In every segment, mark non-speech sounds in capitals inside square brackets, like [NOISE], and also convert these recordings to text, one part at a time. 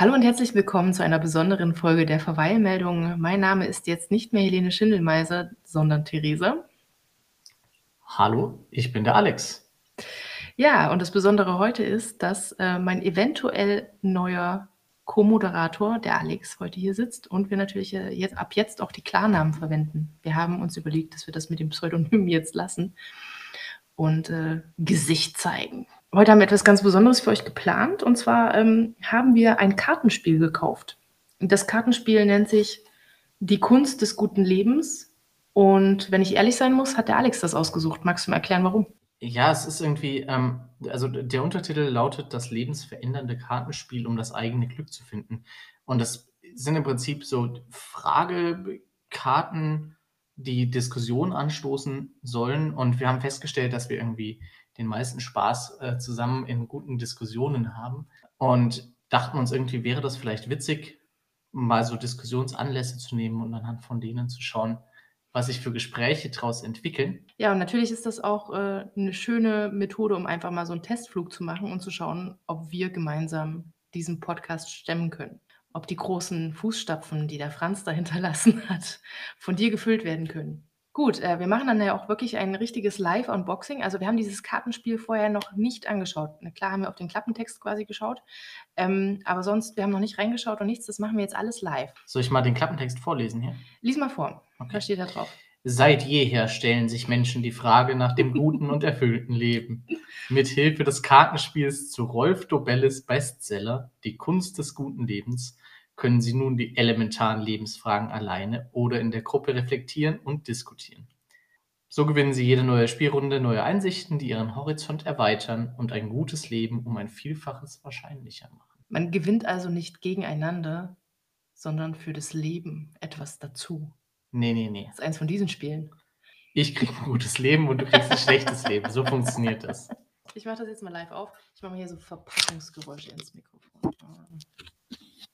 Hallo und herzlich willkommen zu einer besonderen Folge der Verweilmeldung. Mein Name ist jetzt nicht mehr Helene Schindelmeiser, sondern Theresa. Hallo, ich bin der Alex. Ja, und das Besondere heute ist, dass äh, mein eventuell neuer Co-Moderator, der Alex, heute hier sitzt und wir natürlich äh, jetzt, ab jetzt auch die Klarnamen verwenden. Wir haben uns überlegt, dass wir das mit dem Pseudonym jetzt lassen und äh, Gesicht zeigen. Heute haben wir etwas ganz Besonderes für euch geplant. Und zwar ähm, haben wir ein Kartenspiel gekauft. Das Kartenspiel nennt sich Die Kunst des guten Lebens. Und wenn ich ehrlich sein muss, hat der Alex das ausgesucht. Magst du mir erklären, warum? Ja, es ist irgendwie, ähm, also der Untertitel lautet Das lebensverändernde Kartenspiel, um das eigene Glück zu finden. Und das sind im Prinzip so Fragekarten, die Diskussion anstoßen sollen. Und wir haben festgestellt, dass wir irgendwie den meisten Spaß äh, zusammen in guten Diskussionen haben und dachten uns irgendwie, wäre das vielleicht witzig, mal so Diskussionsanlässe zu nehmen und anhand von denen zu schauen, was sich für Gespräche daraus entwickeln. Ja, und natürlich ist das auch äh, eine schöne Methode, um einfach mal so einen Testflug zu machen und zu schauen, ob wir gemeinsam diesen Podcast stemmen können. Ob die großen Fußstapfen, die der Franz da hinterlassen hat, von dir gefüllt werden können. Gut, äh, wir machen dann ja auch wirklich ein richtiges Live-Unboxing. Also wir haben dieses Kartenspiel vorher noch nicht angeschaut. Na klar haben wir auf den Klappentext quasi geschaut, ähm, aber sonst, wir haben noch nicht reingeschaut und nichts. Das machen wir jetzt alles live. Soll ich mal den Klappentext vorlesen hier? Lies mal vor. Okay. Was steht da drauf? Seit jeher stellen sich Menschen die Frage nach dem guten und erfüllten Leben. Mit Hilfe des Kartenspiels zu Rolf Dobelles Bestseller Die Kunst des guten Lebens können Sie nun die elementaren Lebensfragen alleine oder in der Gruppe reflektieren und diskutieren. So gewinnen Sie jede neue Spielrunde neue Einsichten, die Ihren Horizont erweitern und ein gutes Leben um ein Vielfaches wahrscheinlicher machen. Man gewinnt also nicht gegeneinander, sondern für das Leben etwas dazu. Nee, nee, nee. Das ist eins von diesen Spielen. Ich kriege ein gutes Leben und du kriegst ein schlechtes Leben. So funktioniert das. Ich mache das jetzt mal live auf. Ich mache mal hier so Verpackungsgeräusche ins Mikrofon.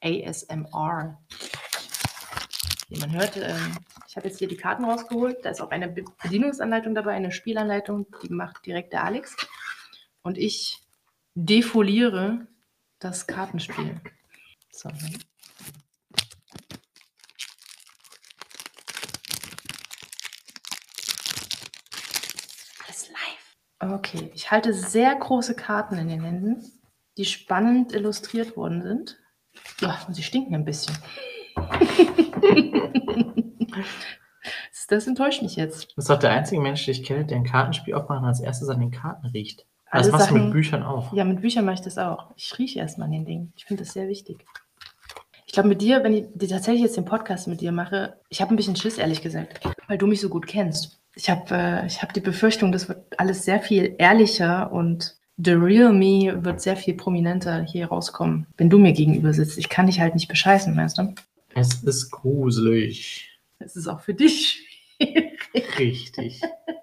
ASMR. Wie man hört, ähm, ich habe jetzt hier die Karten rausgeholt. Da ist auch eine Bedienungsanleitung dabei, eine Spielanleitung, die macht direkt der Alex. Und ich defoliere das Kartenspiel. So. Live. Okay, ich halte sehr große Karten in den Händen, die spannend illustriert worden sind. Ja, sie stinken ein bisschen. [LAUGHS] das enttäuscht mich jetzt. Das ist doch der einzige Mensch, den ich kenne, der ein Kartenspiel aufmacht und als erstes an den Karten riecht. das machst Sachen, du mit Büchern auch. Ja, mit Büchern mache ich das auch. Ich rieche erstmal an den Dingen. Ich finde das sehr wichtig. Ich glaube, mit dir, wenn ich tatsächlich jetzt den Podcast mit dir mache, ich habe ein bisschen Schiss, ehrlich gesagt, weil du mich so gut kennst. Ich habe äh, hab die Befürchtung, das wird alles sehr viel ehrlicher und The Real Me wird sehr viel prominenter hier rauskommen, wenn du mir gegenüber sitzt. Ich kann dich halt nicht bescheißen, weißt du? Es ist gruselig. Es ist auch für dich Richtig.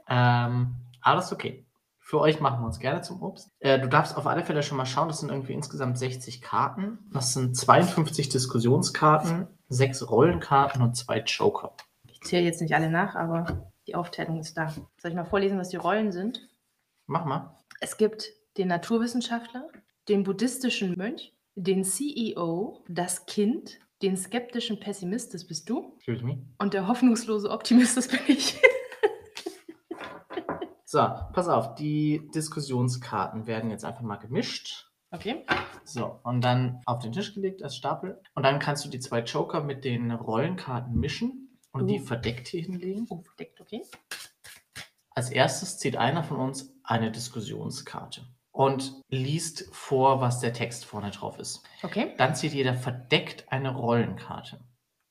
ähm, alles okay. Für euch machen wir uns gerne zum Obst. Äh, du darfst auf alle Fälle schon mal schauen, das sind irgendwie insgesamt 60 Karten. Das sind 52 Diskussionskarten, sechs Rollenkarten und zwei Joker. Ich zähle jetzt nicht alle nach, aber die Aufteilung ist da. Soll ich mal vorlesen, was die Rollen sind? Mach mal. Es gibt den Naturwissenschaftler, den buddhistischen Mönch, den CEO, das Kind, den skeptischen Pessimist, das bist du. Excuse me. Und der hoffnungslose Optimist, das bin ich. [LAUGHS] so, pass auf, die Diskussionskarten werden jetzt einfach mal gemischt. Okay. So, und dann auf den Tisch gelegt als Stapel. Und dann kannst du die zwei Joker mit den Rollenkarten mischen und uh. die verdeckt hier hinlegen. Oh, verdeckt, okay. Als erstes zieht einer von uns eine Diskussionskarte und liest vor, was der Text vorne drauf ist. Okay. Dann zieht jeder verdeckt eine Rollenkarte.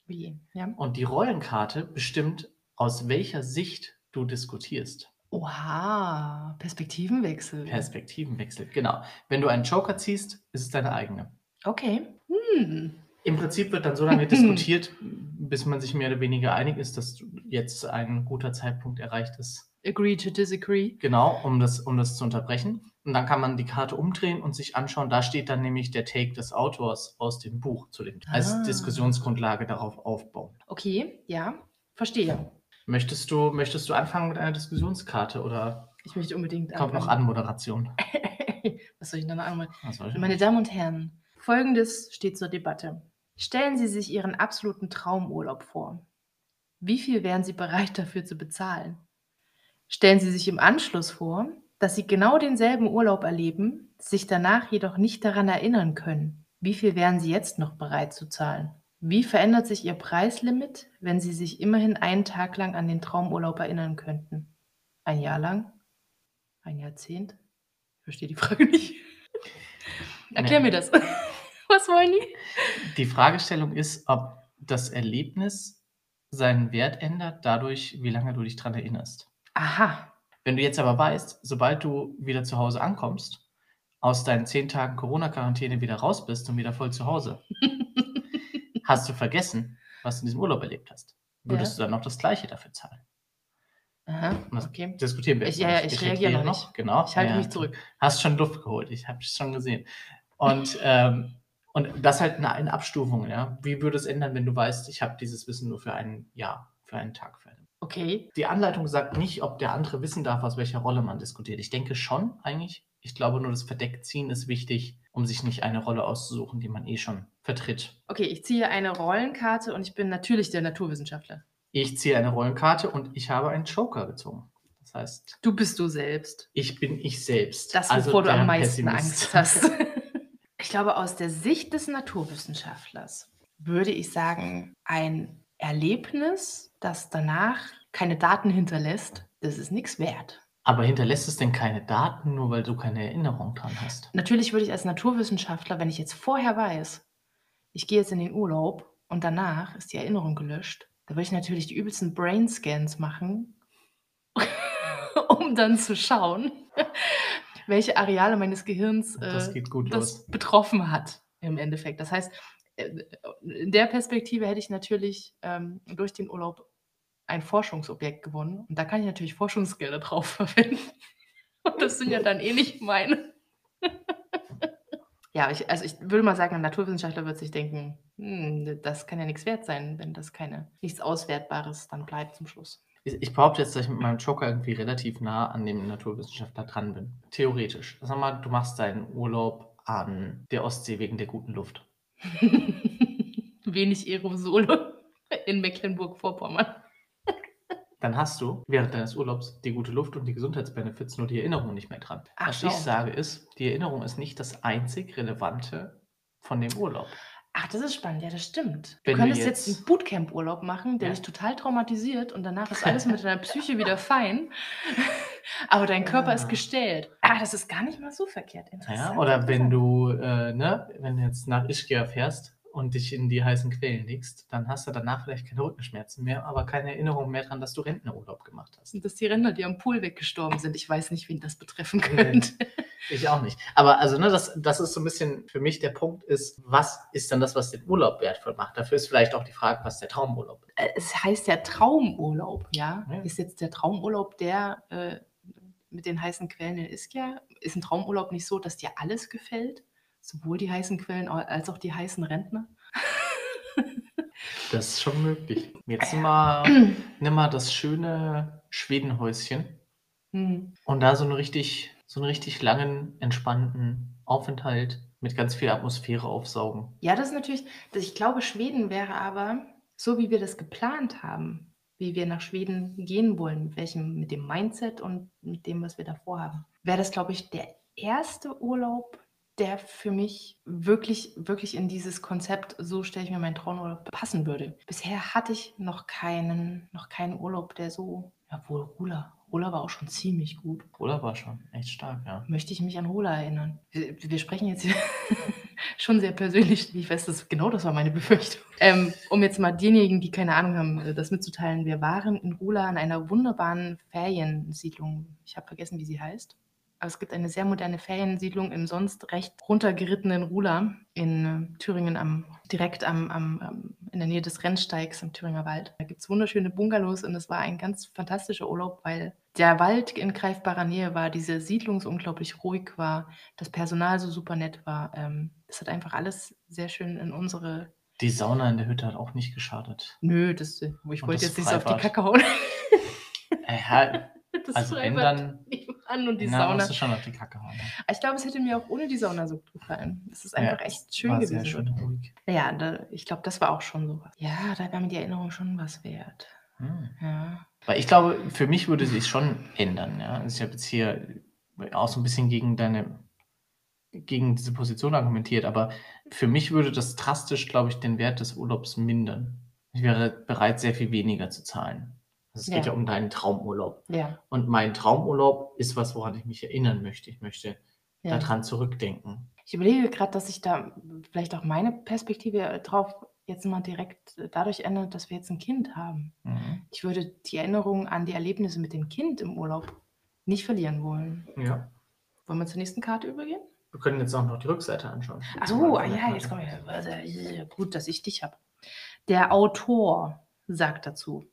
Wie? Ja. Und die Rollenkarte bestimmt, aus welcher Sicht du diskutierst. Oha, Perspektivenwechsel. Perspektivenwechsel, genau. Wenn du einen Joker ziehst, ist es deine eigene. Okay. Hm. Im Prinzip wird dann so lange [LAUGHS] diskutiert, bis man sich mehr oder weniger einig ist, dass jetzt ein guter Zeitpunkt erreicht ist. Agree to disagree. Genau, um das, um das zu unterbrechen. Und dann kann man die Karte umdrehen und sich anschauen. Da steht dann nämlich der Take des Autors aus dem Buch zu dem als Ah. Diskussionsgrundlage darauf aufbauen. Okay, ja, verstehe. Möchtest du, möchtest du anfangen mit einer Diskussionskarte oder Ich möchte unbedingt kommt noch anfangen. Anmoderation? [LAUGHS] Was soll ich denn noch soll ich Meine Damen und Herren, Folgendes steht zur Debatte. Stellen Sie sich Ihren absoluten Traumurlaub vor. Wie viel wären Sie bereit dafür zu bezahlen? Stellen Sie sich im Anschluss vor, dass Sie genau denselben Urlaub erleben, sich danach jedoch nicht daran erinnern können. Wie viel wären Sie jetzt noch bereit zu zahlen? Wie verändert sich Ihr Preislimit, wenn Sie sich immerhin einen Tag lang an den Traumurlaub erinnern könnten? Ein Jahr lang? Ein Jahrzehnt? Ich verstehe die Frage nicht. [LAUGHS] Erklär Nee. mir das. [LAUGHS] Was wollen die? Die Fragestellung ist, ob das Erlebnis seinen Wert ändert, dadurch, wie lange du dich daran erinnerst. Aha. Wenn du jetzt aber weißt, sobald du wieder zu Hause ankommst, aus deinen zehn Tagen Corona-Quarantäne wieder raus bist und wieder voll zu Hause, [LAUGHS] hast du vergessen, was du in diesem Urlaub erlebt hast. Würdest du dann noch das Gleiche dafür zahlen? Aha, okay. diskutieren wir Ich- jetzt ja, noch ja, nicht. ich reagiere noch nicht. Genau. Ich halte ja, mich zurück. Hast schon Luft geholt, ich habe es schon gesehen. Und, [LAUGHS] ähm, und das halt eine, eine Abstufung, ja. Wie würde es ändern, wenn du weißt, ich habe dieses Wissen nur für ein Jahr, für einen Tag, für einen Okay. die Anleitung sagt nicht, ob der andere wissen darf, aus welcher Rolle man diskutiert. Ich denke schon, eigentlich. Ich glaube nur, das Verdeckziehen ist wichtig, um sich nicht eine Rolle auszusuchen, die man eh schon vertritt. Okay, ich ziehe eine Rollenkarte und ich bin natürlich der Naturwissenschaftler. Ich ziehe eine Rollenkarte und ich habe einen Joker gezogen. Das heißt, Du bist du selbst. ich bin ich selbst. Das, Also wovor du am meisten Pessimist. Angst hast. [LAUGHS] [LAUGHS] ich glaube, aus der Sicht des Naturwissenschaftlers würde ich sagen, ein Erlebnis, das danach keine Daten hinterlässt, das ist nichts wert. Aber hinterlässt es denn keine Daten, nur weil du keine Erinnerung dran hast? Natürlich würde ich als Naturwissenschaftler, wenn ich jetzt vorher weiß, ich gehe jetzt in den Urlaub und danach ist die Erinnerung gelöscht, da würde ich natürlich die übelsten Brainscans machen, [LAUGHS] um dann zu schauen, [LAUGHS] welche Areale meines Gehirns Das äh, das los. betroffen hat im Endeffekt. Das heißt, äh, in der Perspektive hätte ich natürlich ähm, durch den Urlaub ein Forschungsobjekt gewonnen. Und da kann ich natürlich Forschungsgelder drauf [LAUGHS] verwenden. Und das sind ja dann eh nicht meine. [LAUGHS] ja, ich, also ich würde mal sagen, ein Naturwissenschaftler wird sich denken, hm, das kann ja nichts wert sein, wenn das keine, nichts Auswertbares dann bleibt zum Schluss. Ich behaupte jetzt, dass ich mit meinem Joker irgendwie relativ nah an dem Naturwissenschaftler dran bin. Theoretisch. Sag mal, du machst deinen Urlaub an der Ostsee wegen der guten Luft. [LAUGHS] Wenig Aerosole in Mecklenburg-Vorpommern. Dann hast du während deines Urlaubs die gute Luft und die Gesundheitsbenefits, nur die Erinnerung nicht mehr dran. Ach, Was schau. ich sage ist, die Erinnerung ist nicht das einzig Relevante von dem Urlaub. Ach, das ist spannend, ja, das stimmt. Wenn du du könntest jetzt, jetzt- einen Bootcamp-Urlaub machen, der Ja. dich total traumatisiert und danach ist alles [LAUGHS] mit deiner Psyche wieder fein. [LAUGHS] Aber dein Körper Ah. ist gestellt. Ah, das ist gar nicht mal so verkehrt. Ja, Interessant. oder wenn du, äh, ne, wenn du jetzt nach Ischgl fährst und dich in die heißen Quellen legst, dann hast du danach vielleicht keine Rückenschmerzen mehr, aber keine Erinnerung mehr daran, dass du Rentnerurlaub gemacht hast. Und dass die Ränder, die am Pool weggestorben sind, ich weiß nicht, wen das betreffen könnte. Ich auch nicht. Aber also, ne, das, das ist so ein bisschen für mich der Punkt ist, was ist dann das, was den Urlaub wertvoll macht? Dafür ist vielleicht auch die Frage, was der Traumurlaub ist. Äh, Es heißt ja Traumurlaub, ja? Ja. Ist jetzt der Traumurlaub der äh, mit den heißen Quellen in Ischia? Ist ein Traumurlaub nicht so, dass dir alles gefällt? Sowohl die heißen Quellen als auch die heißen Rentner? [LAUGHS] Das ist schon möglich. Jetzt mal, [CLEARS THROAT] nimm mal das schöne Schwedenhäuschen Hm. und da so einen richtig, so einen richtig langen, entspannten Aufenthalt mit ganz viel Atmosphäre aufsaugen. Ja, das ist natürlich, das- ich glaube, Schweden wäre aber, so wie wir das geplant haben, wie wir nach Schweden gehen wollen, mit welchem, mit dem Mindset und mit dem, was wir davor haben, wäre das, glaube ich, der erste Urlaub, der für mich wirklich, wirklich in dieses Konzept, so stelle ich mir meinen Traumurlaub, passen würde. Bisher hatte ich noch keinen, noch keinen Urlaub, der so, ja wohl Rula. Rula war auch schon ziemlich gut. Oder war schon echt stark, ja. Möchte ich mich an Rula erinnern. Wir, wir sprechen jetzt hier [LAUGHS] schon sehr persönlich. Ich weiß, das, genau das war meine Befürchtung. Ähm, um jetzt mal denjenigen, die keine Ahnung haben, äh, das mitzuteilen. Wir waren in Rula an einer wunderbaren Feriensiedlung. Ich habe vergessen, wie sie heißt. Aber es gibt eine sehr moderne Feriensiedlung im sonst recht runtergerittenen Rula in äh, Thüringen, am, direkt am, am, in der Nähe des Rennsteigs im Thüringer Wald. Da gibt es wunderschöne Bungalows und es war ein ganz fantastischer Urlaub, weil der Wald in greifbarer Nähe war, diese Siedlung so unglaublich ruhig war, das Personal so super nett war. Ähm, es hat einfach alles sehr schön in unsere Die Sauna in der Hütte hat auch nicht geschadet. Nö, das, ich Und wollte jetzt nicht so auf die. Kacke hauen. Äh, [LAUGHS] Das also wenn Freibad dann, an und die na, Sauna. musst du schon auf die Kacke hauen. Ich glaube, es hätte mir auch ohne die Sauna so gut gefallen. Es ist einfach Ja, echt schön gewesen. sehr schön ruhig. Ja, da, ich glaube, das war auch schon so. Ja, da war mir die Erinnerung schon was wert. Hm. Ja. Weil ich glaube, für mich würde sich schon ändern. Ja? Also ich habe jetzt hier auch so ein bisschen gegen deine, gegen diese Position argumentiert, aber für mich würde das drastisch, glaube ich, den Wert des Urlaubs mindern. Ich wäre bereit, sehr viel weniger zu zahlen. Also es geht Ja. ja um deinen Traumurlaub. Ja, Und mein Traumurlaub ist was, woran ich mich erinnern möchte. Ich möchte ja. daran zurückdenken. Ich überlege gerade, dass sich da vielleicht auch meine Perspektive drauf jetzt mal direkt dadurch ändert, dass wir jetzt ein Kind haben. Mhm. Ich würde die Erinnerung an die Erlebnisse mit dem Kind im Urlaub nicht verlieren wollen. Ja. Wollen wir zur nächsten Karte übergehen? Wir können jetzt auch noch die Rückseite anschauen. Ach so, ah ja, jetzt komme ich. Äh, Gut, dass ich dich habe. Der Autor sagt dazu: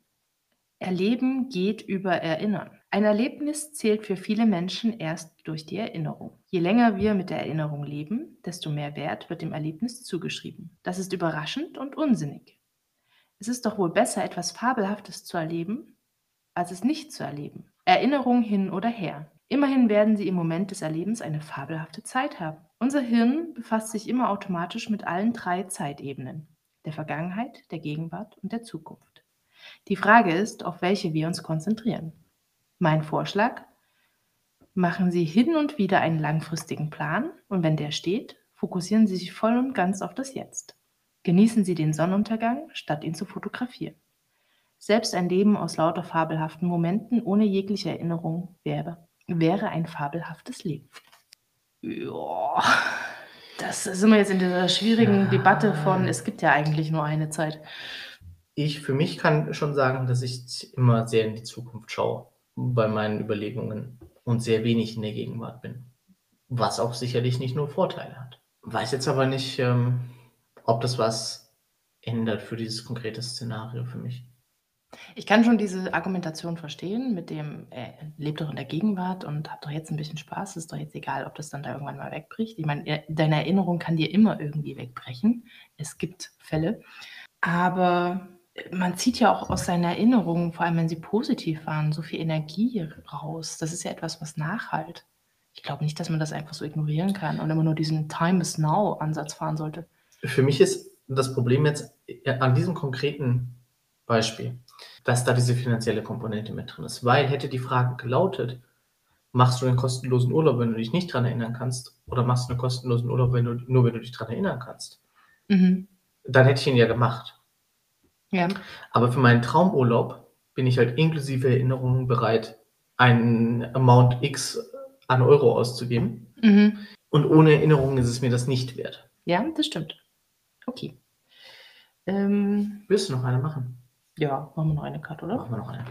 Erleben geht über Erinnern. Ein Erlebnis zählt für viele Menschen erst durch die Erinnerung. Je länger wir mit der Erinnerung leben, desto mehr Wert wird dem Erlebnis zugeschrieben. Das ist überraschend und unsinnig. Es ist doch wohl besser, etwas Fabelhaftes zu erleben, als es nicht zu erleben. Erinnerung hin oder her. Immerhin werden sie im Moment des Erlebens eine fabelhafte Zeit haben. Unser Hirn befasst sich immer automatisch mit allen drei Zeitebenen. Der Vergangenheit, der Gegenwart und der Zukunft. Die Frage ist, auf welche wir uns konzentrieren. Mein Vorschlag, machen Sie hin und wieder einen langfristigen Plan und wenn der steht, fokussieren Sie sich voll und ganz auf das Jetzt. Genießen Sie den Sonnenuntergang, statt ihn zu fotografieren. Selbst ein Leben aus lauter fabelhaften Momenten ohne jegliche Erinnerung wäre, wäre ein fabelhaftes Leben. Ja, das sind wir jetzt in dieser schwierigen. Debatte von, es gibt ja eigentlich nur eine Zeit. Ich für mich kann schon sagen, dass ich immer sehr in die Zukunft schaue bei meinen Überlegungen und sehr wenig in der Gegenwart bin. Was auch sicherlich nicht nur Vorteile hat. Weiß jetzt aber nicht, ähm, ob das was ändert für dieses konkrete Szenario für mich. Ich kann schon diese Argumentation verstehen mit dem, äh, lebt doch in der Gegenwart und hab doch jetzt ein bisschen Spaß, ist doch jetzt egal, ob das dann da irgendwann mal wegbricht. Ich meine, deine Erinnerung kann dir immer irgendwie wegbrechen. Es gibt Fälle. Aber man zieht ja auch aus seiner Erinnerung, vor allem wenn sie positiv waren, so viel Energie raus. Das ist ja etwas, was nachhalt. Ich glaube nicht, dass man das einfach so ignorieren kann und immer nur diesen Time is Now-Ansatz fahren sollte. Für mich ist das Problem jetzt äh, an diesem konkreten Beispiel, dass da diese finanzielle Komponente mit drin ist. Weil hätte die Frage gelautet, machst du einen kostenlosen Urlaub, wenn du dich nicht dran erinnern kannst, oder machst du einen kostenlosen Urlaub, wenn du, nur wenn du dich dran erinnern kannst, Mhm. dann hätte ich ihn ja gemacht. Ja. Aber für meinen Traumurlaub bin ich halt inklusive Erinnerungen bereit, einen Amount X an Euro auszugeben. Mhm. Und ohne Erinnerungen ist es mir das nicht wert. Ja, das stimmt. Okay. Ähm, Willst du noch eine machen? ja, machen wir noch eine Karte, oder? Machen wir noch eine.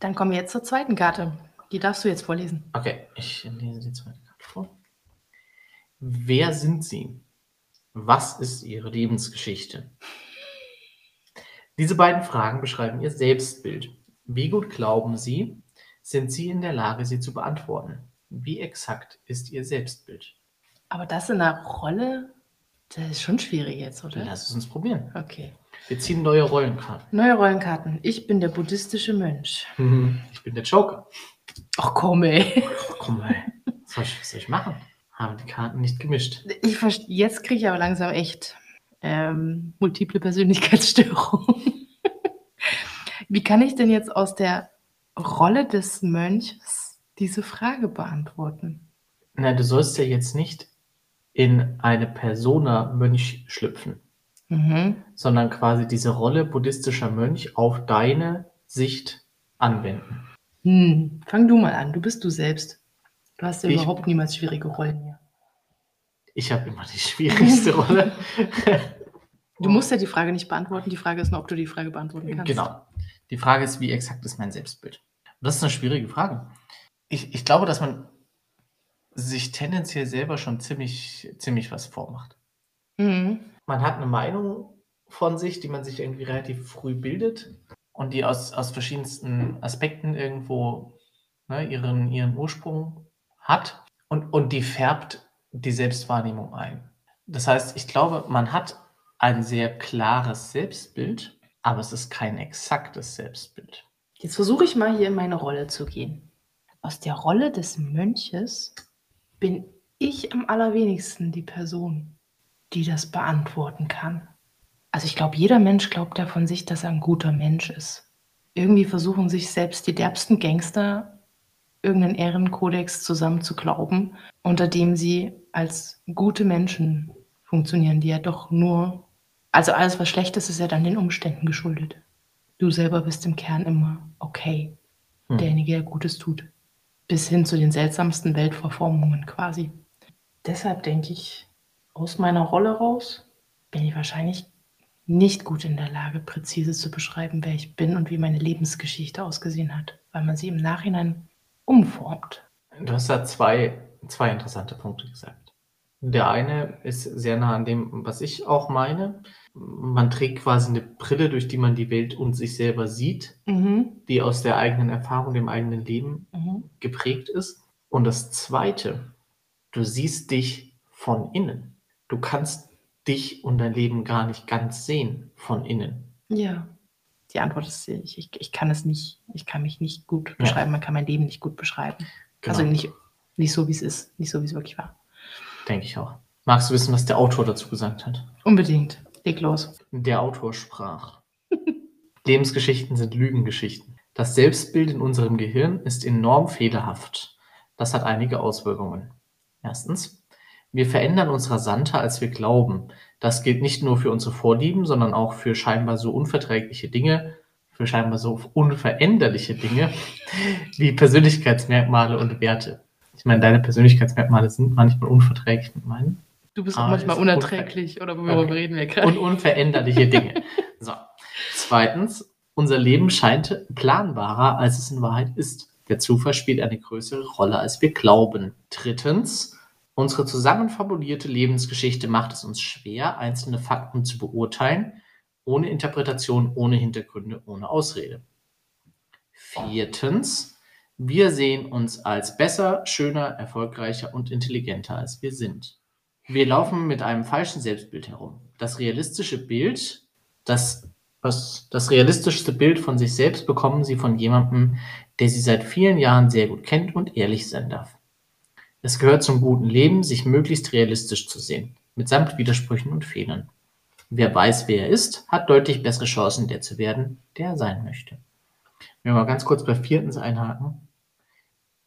Dann kommen wir jetzt zur zweiten Karte. Die darfst du jetzt vorlesen. Okay, ich lese die zweite Karte. Wer sind Sie? Was ist Ihre Lebensgeschichte? Diese beiden Fragen beschreiben Ihr Selbstbild. Wie gut glauben Sie, sind Sie in der Lage, sie zu beantworten? Wie exakt ist Ihr Selbstbild? Aber das in einer Rolle, das ist schon schwierig jetzt, oder? Lass es uns probieren. Okay. Wir ziehen neue Rollenkarten. Neue Rollenkarten. Ich bin der buddhistische Mönch. [LAUGHS] Ich bin der Joker. Ach komm, ey. Ach, komm mal. Was soll ich, was soll ich machen? Haben die Karten nicht gemischt. Ich jetzt kriege ich aber langsam echt ähm, multiple Persönlichkeitsstörungen. [LAUGHS] Wie kann ich denn jetzt aus der Rolle des Mönchs diese Frage beantworten? Na, du sollst ja jetzt nicht in eine Persona Mönch schlüpfen, Mhm. sondern quasi diese Rolle buddhistischer Mönch auf deine Sicht anwenden. Hm, fang du mal an. Du bist du selbst. Du hast ja Ich- überhaupt niemals schwierige Rollen hier. Ich habe immer die schwierigste [LAUGHS] Rolle. Du musst ja die Frage nicht beantworten. Die Frage ist nur, ob du die Frage beantworten kannst. Genau. Die Frage ist, wie exakt ist mein Selbstbild? Und das ist eine schwierige Frage. Ich, ich glaube, dass man sich tendenziell selber schon ziemlich, ziemlich was vormacht. Mhm. Man hat eine Meinung von sich, die man sich irgendwie relativ früh bildet und die aus, aus verschiedensten Aspekten irgendwo ne, ihren, ihren Ursprung hat und, und die färbt die Selbstwahrnehmung ein. Das heißt, ich glaube, man hat ein sehr klares Selbstbild, aber es ist kein exaktes Selbstbild. Jetzt versuche ich mal hier in meine Rolle zu gehen. Aus der Rolle des Mönches bin ich am allerwenigsten die Person, die das beantworten kann. Also ich glaube, jeder Mensch glaubt ja von sich, dass er ein guter Mensch ist. Irgendwie versuchen sich selbst die derbsten Gangster irgendeinen Ehrenkodex zusammen zu glauben, unter dem sie als gute Menschen funktionieren, die ja doch nur, also alles, was schlecht ist, ist ja dann den Umständen geschuldet. Du selber bist im Kern immer okay, Hm. derjenige, der Gutes tut. Bis hin zu den seltsamsten Weltverformungen quasi. Deshalb denke ich, aus meiner Rolle raus bin ich wahrscheinlich nicht gut in der Lage, präzise zu beschreiben, wer ich bin und wie meine Lebensgeschichte ausgesehen hat, weil man sie im Nachhinein umformt. Du hast da zwei, zwei interessante Punkte gesagt. Der eine ist sehr nah an dem, was ich auch meine. Man trägt quasi eine Brille, durch die man die Welt und sich selber sieht, Mhm. die aus der eigenen Erfahrung, dem eigenen Leben Mhm. geprägt ist. Und das zweite, du siehst dich von innen. Du kannst dich und dein Leben gar nicht ganz sehen von innen. Ja. Die Antwort ist, ich, ich, ich kann es nicht, ich kann mich nicht gut Ja. beschreiben, man kann mein Leben nicht gut beschreiben. Genau, Also nicht, nicht so, wie es ist, nicht so, wie es wirklich war. denke ich auch. Magst du wissen, was der Autor dazu gesagt hat? Unbedingt. Leg los. Der Autor sprach. [LAUGHS] Lebensgeschichten sind Lügengeschichten. Das Selbstbild in unserem Gehirn ist enorm fehlerhaft. Das hat einige Auswirkungen. Erstens, wir verändern uns rasanter, als wir glauben. Das gilt nicht nur für unsere Vorlieben, sondern auch für scheinbar so unverträgliche Dinge, für scheinbar so unveränderliche Dinge [LAUGHS] wie Persönlichkeitsmerkmale und Werte. Ich meine, deine Persönlichkeitsmerkmale sind manchmal unverträglich mit meinen. Du bist Ah, auch manchmal ist unerträglich oder worüber Okay. reden wir gerade? und unveränderliche Dinge. [LAUGHS] So. Zweitens, unser Leben scheint planbarer, als es in Wahrheit ist. Der Zufall spielt eine größere Rolle, als wir glauben. Drittens, unsere zusammenfabulierte Lebensgeschichte macht es uns schwer, einzelne Fakten zu beurteilen, ohne Interpretation, ohne Hintergründe, ohne Ausrede. Viertens, wir sehen uns als besser, schöner, erfolgreicher und intelligenter, als wir sind. Wir laufen mit einem falschen Selbstbild herum. Das realistische Bild, das, was, das realistischste Bild von sich selbst bekommen sie von jemandem, der sie seit vielen Jahren sehr gut kennt und ehrlich sein darf. Es gehört zum guten Leben, sich möglichst realistisch zu sehen, mitsamt Widersprüchen und Fehlern. Wer weiß, wer er ist, hat deutlich bessere Chancen, der zu werden, der er sein möchte. Wenn wir mal ganz kurz bei viertens einhaken.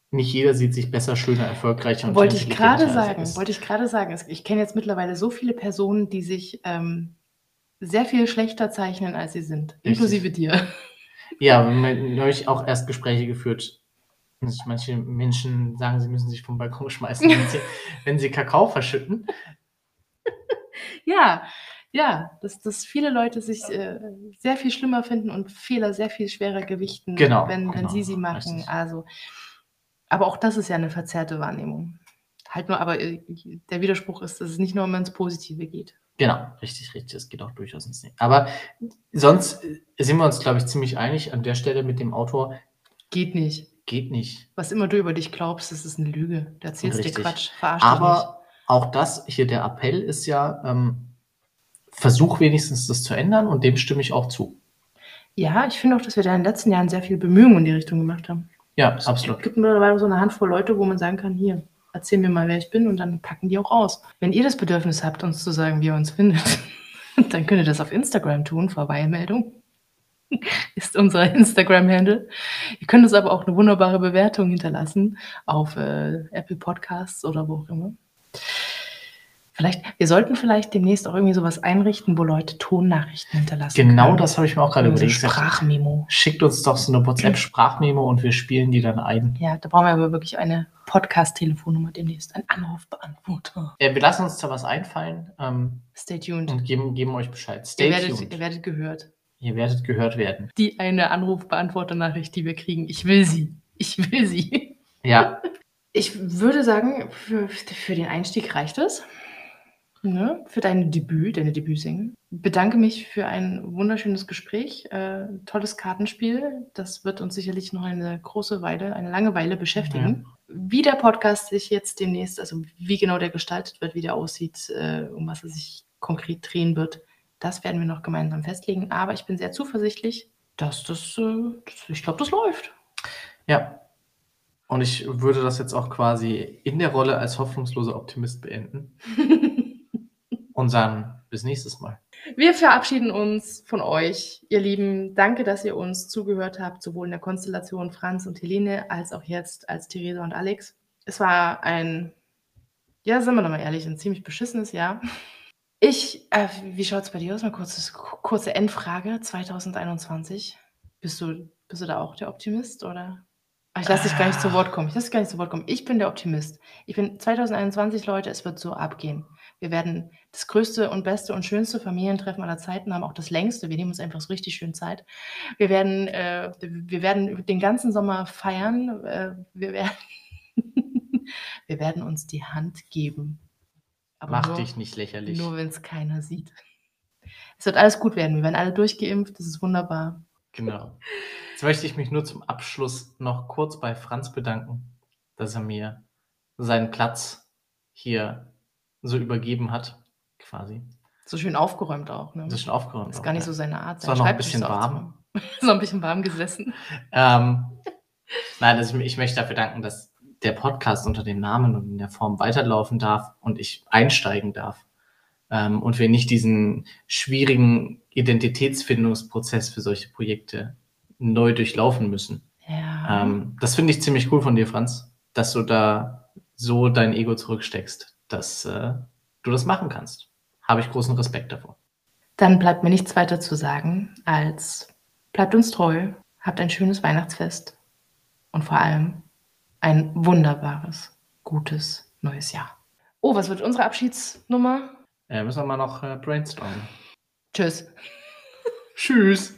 Nicht jeder sieht sich besser, schöner, erfolgreicher und Wollte ich gerade er sagen, ist. wollte ich gerade sagen. Ich kenne jetzt mittlerweile so viele Personen, die sich ähm, sehr viel schlechter zeichnen, als sie sind. Richtig. Inklusive dir. Ja, wir haben neulich auch erst Gespräche geführt. Manche Menschen sagen, sie müssen sich vom Balkon schmeißen, wenn sie, [LAUGHS] wenn sie Kakao verschütten. [LAUGHS] Ja, ja, dass, dass viele Leute sich äh, sehr viel schlimmer finden und Fehler sehr viel schwerer gewichten, Genau, wenn, wenn genau, sie sie machen. richtig. Also, aber auch das ist ja eine verzerrte Wahrnehmung. Halt nur, aber äh, der Widerspruch ist, dass es nicht nur immer ins Positive geht. Genau, richtig, richtig. Das geht auch durchaus ins Nähe. Aber sonst äh, sind wir uns, glaube ich, ziemlich einig an der Stelle mit dem Autor. Geht nicht. Geht nicht. Was immer du über dich glaubst, das ist eine Lüge. Du erzählst dir Richtig. Quatsch, verarsch. Aber auch das, hier der Appell ist ja, ähm, versuch wenigstens das zu ändern und dem stimme ich auch zu. Ja, ich finde auch, dass wir da in den letzten Jahren sehr viel Bemühungen in die Richtung gemacht haben. Ja, Es absolut. gibt mittlerweile so eine Handvoll Leute, wo man sagen kann, hier, erzähl mir mal, wer ich bin und dann packen die auch aus. Wenn ihr das Bedürfnis habt, uns zu sagen, wie ihr uns findet, [LAUGHS] dann könnt ihr das auf Instagram tun, Verweilmeldung. [LAUGHS] Ist unser Instagram-Handle. Ihr könnt uns aber auch eine wunderbare Bewertung hinterlassen auf äh, Apple Podcasts oder wo auch immer. Vielleicht, wir sollten vielleicht demnächst auch irgendwie sowas einrichten, wo Leute Tonnachrichten hinterlassen. Genau können. das habe ich mir auch gerade überlegt. Sprachmemo. Schickt uns doch so eine WhatsApp-Sprachmemo und wir spielen die dann ein. Ja, da brauchen wir aber wirklich eine Podcast-Telefonnummer demnächst. Ein Anrufbeantworter. Äh, wir lassen uns da was einfallen ähm, Stay tuned. und geben, geben euch Bescheid. Stay Ihr werdet, tuned. ihr werdet gehört. Ihr werdet gehört werden. Die eine Anrufbeantworter-Nachricht, die wir kriegen. Ich will sie. Ich will sie. Ja, [LAUGHS] Ich würde sagen, für, für den Einstieg reicht es. Ne? Für dein Debüt, deine Debütsingle. Bedanke mich für ein wunderschönes Gespräch. Äh, tolles Kartenspiel. Das wird uns sicherlich noch eine große Weile, eine lange Weile beschäftigen. Wie der Podcast sich jetzt demnächst, also wie genau der gestaltet wird, wie der aussieht, äh, um was er sich konkret drehen wird, das werden wir noch gemeinsam festlegen. Aber ich bin sehr zuversichtlich, dass das, äh, das ich glaube, das läuft. ja. Und ich würde das jetzt auch quasi in der Rolle als hoffnungsloser Optimist beenden [LAUGHS] und sagen, bis nächstes Mal. Wir verabschieden uns von euch, ihr Lieben. Danke, dass ihr uns zugehört habt, sowohl in der Konstellation Franz und Helene als auch jetzt als Theresa und Alex. Es war ein, ja, sind wir doch mal ehrlich, ein ziemlich beschissenes Jahr. Ich, äh, wie schaut es bei dir aus? Mal kurze, kurze Endfrage. 2021. Bist du, bist du da auch der Optimist oder? Ah, Ich lasse dich gar nicht zu Wort kommen. Ich lasse dich gar nicht zu Wort kommen. Ich bin der Optimist. Ich bin 2021, Leute, es wird so abgehen. Wir werden das größte und beste und schönste Familientreffen aller Zeiten haben, auch das längste. Wir nehmen uns einfach so richtig schön Zeit. Wir werden, äh, wir werden den ganzen Sommer feiern. Äh, wir, werden [LAUGHS] wir werden uns die Hand geben. Aber Mach nur, dich nicht lächerlich. nur wenn es keiner sieht. Es wird alles gut werden. Wir werden alle durchgeimpft. Das ist wunderbar. Genau. Jetzt möchte ich mich nur zum Abschluss noch kurz bei Franz bedanken, dass er mir seinen Platz hier so übergeben hat, quasi. So schön aufgeräumt auch. Ne? Ist schon aufgeräumt. Das ist auch, gar nicht ja. so seine Art. Es war noch ein bisschen so warm. [LAUGHS] ist noch ein bisschen warm gesessen. Ähm, nein, also ich, ich möchte dafür danken, dass der Podcast unter dem Namen und in der Form weiterlaufen darf und ich einsteigen darf. Ähm, und wir nicht diesen schwierigen Identitätsfindungsprozess für solche Projekte neu durchlaufen müssen. Ja. Ähm, das finde ich ziemlich cool von dir, Franz, dass du da so dein Ego zurücksteckst, dass äh, du das machen kannst. Habe ich großen Respekt davor. Dann bleibt mir nichts weiter zu sagen, als bleibt uns treu, habt ein schönes Weihnachtsfest und vor allem ein wunderbares, gutes neues Jahr. Oh, was wird unsere Abschiedsnummer? Äh, müssen wir mal noch äh, brainstormen. Tschüss. Tschüss.